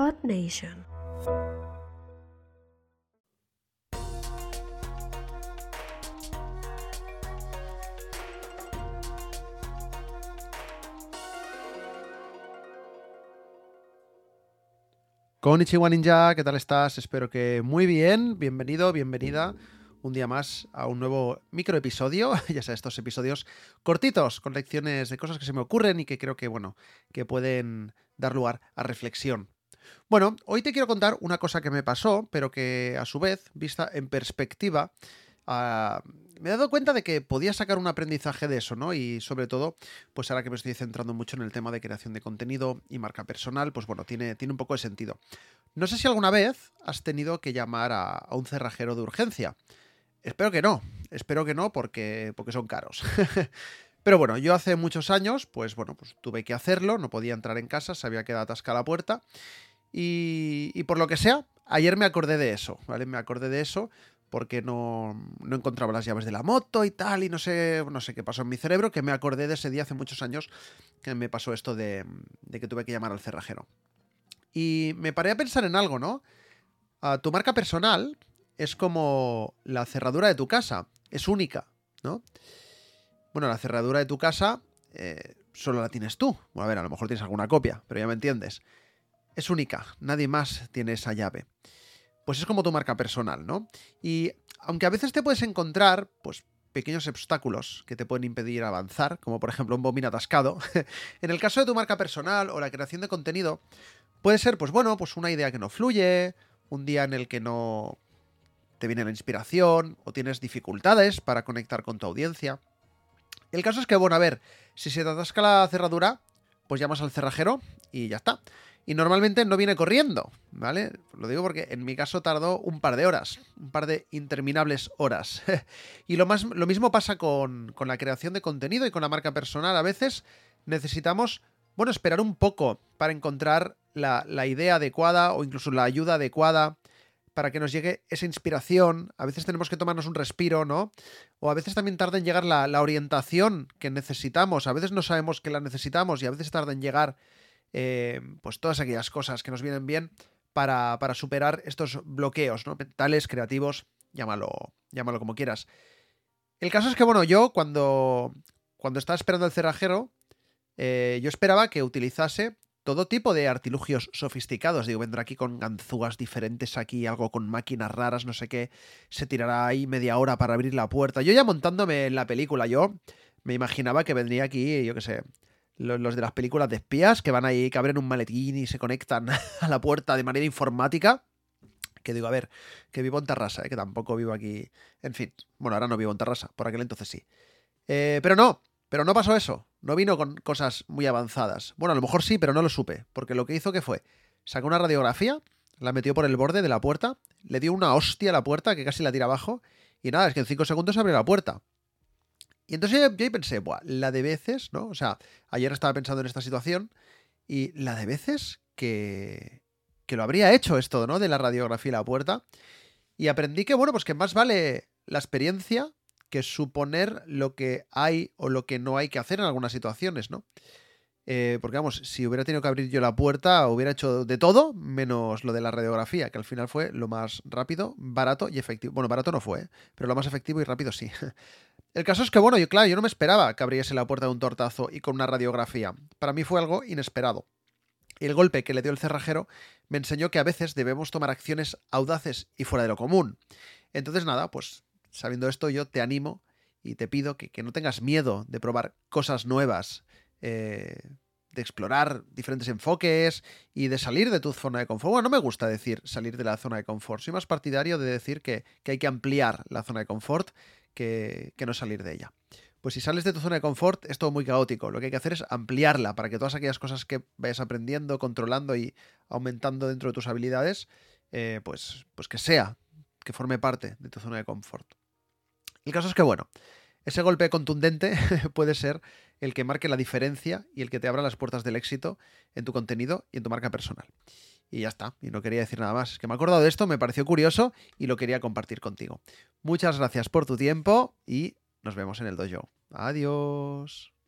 Earth Nation. Konnichiwa Ninja, ¿qué tal estás? Espero que muy bien. Bienvenido, bienvenida un día más a un nuevo micro episodio. ya sabes, estos episodios cortitos, con lecciones de cosas que se me ocurren y que creo que, bueno, que pueden dar lugar a reflexión. Bueno, hoy te quiero contar una cosa que me pasó, pero que a su vez, vista en perspectiva, ah, me he dado cuenta de que podía sacar un aprendizaje de eso, ¿no? Y sobre todo, pues ahora que me estoy centrando mucho en el tema de creación de contenido y marca personal, pues bueno, tiene, tiene un poco de sentido. No sé si alguna vez has tenido que llamar a, a un cerrajero de urgencia. Espero que no, espero que no porque, porque son caros. Pero bueno, yo hace muchos años, pues bueno, pues tuve que hacerlo, no podía entrar en casa, sabía que era atascada la puerta. Y, por lo que sea, ayer me acordé de eso, ¿vale? Me acordé de eso porque no, no, encontraba las llaves de la moto y tal, y no sé, no sé qué pasó en mi cerebro, que me acordé de ese día hace muchos años que me pasó esto de, de que tuve que llamar al cerrajero. Y me paré a pensar en algo, ¿no? A tu marca personal es como la cerradura de tu casa, es única, ¿no? Bueno, la cerradura de tu casa eh, solo la tienes tú. Bueno, a ver, a lo mejor tienes alguna copia, pero ya me entiendes. Es única, nadie más tiene esa llave pues es como tu marca personal, ¿no? Y aunque a veces te puedes encontrar, pues pequeños obstáculos que te pueden impedir avanzar, como por ejemplo un bombín atascado, en el caso de tu marca personal o la creación de contenido, puede ser, pues bueno, pues una idea que no fluye, un día en el que no te viene la inspiración o tienes dificultades para conectar con tu audiencia. El caso es que, bueno, a ver, si se te atasca la cerradura, pues llamas al cerrajero y ya está y normalmente no viene corriendo, ¿vale? Lo digo porque en mi caso tardó un par de horas, un par de interminables horas. y lo, más, lo mismo pasa con, con, la creación de contenido y con la marca personal. A veces necesitamos, bueno, esperar un poco para encontrar la, la idea adecuada o incluso la ayuda adecuada para que nos llegue esa inspiración. A veces tenemos que tomarnos un respiro, ¿no? O a veces también tarda en llegar la, orientación que necesitamos. A veces no sabemos que la necesitamos y a veces tarda en llegar eh, pues todas aquellas cosas que nos vienen bien para, para superar estos bloqueos ¿no? mentales, creativos, llámalo, llámalo como quieras. El caso es que, bueno, yo cuando, cuando estaba esperando el cerrajero, eh, yo esperaba que utilizase todo tipo de artilugios sofisticados. Digo, vendrá aquí con ganzúas diferentes, aquí algo con máquinas raras, no sé qué. Se tirará ahí media hora para abrir la puerta. Yo ya montándome en la película, yo me imaginaba que vendría aquí, yo qué sé, los, de las películas de espías que van ahí, que abren un maletín y se conectan a la puerta de manera informática. Que digo, a ver, que vivo en Tarrasa, ¿eh? que tampoco vivo aquí. En fin, bueno, ahora no vivo en Tarrasa, por aquel entonces sí. Eh, pero no, pero no pasó eso. No vino con cosas muy avanzadas. Bueno, a lo mejor sí, pero no lo supe. Porque lo que hizo que fue, sacó una radiografía, la metió por el borde de la puerta, le dio una hostia a la puerta que casi la tira abajo. Y nada, es que en cinco segundos abrió la puerta. Y entonces yo, yo pensé, Buah, la de veces, ¿no? O sea, ayer estaba pensando en esta situación y la de veces que, que lo habría hecho esto, ¿no? De la radiografía y la puerta. Y aprendí que, bueno, pues que más vale la experiencia que suponer lo que hay o lo que no hay que hacer en algunas situaciones, ¿no? Eh, porque vamos, si hubiera tenido que abrir yo la puerta, hubiera hecho de todo, menos lo de la radiografía, que al final fue lo más rápido, barato y efectivo. Bueno, barato no fue, ¿eh? pero lo más efectivo y rápido sí. El caso es que, bueno, yo claro, yo no me esperaba que abriese la puerta de un tortazo y con una radiografía. Para mí fue algo inesperado. El golpe que le dio el cerrajero me enseñó que a veces debemos tomar acciones audaces y fuera de lo común. Entonces, nada, pues sabiendo esto, yo te animo y te pido que, que no tengas miedo de probar cosas nuevas, eh, de explorar diferentes enfoques y de salir de tu zona de confort. Bueno, no me gusta decir salir de la zona de confort. Soy más partidario de decir que, que hay que ampliar la zona de confort que, que, no salir de ella. Pues si sales de tu zona de confort es todo muy caótico. Lo que hay que hacer es ampliarla para que todas aquellas cosas que vayas aprendiendo, controlando y aumentando dentro de tus habilidades, eh, pues, pues que sea, que forme parte de tu zona de confort. El caso es que, bueno, ese golpe contundente puede ser el que marque la diferencia y el que te abra las puertas del éxito en tu contenido y en tu marca personal. Y ya está, y no quería decir nada más. Es que me he acordado de esto, me pareció curioso y lo quería compartir contigo. Muchas gracias por tu tiempo y nos vemos en el dojo. Adiós.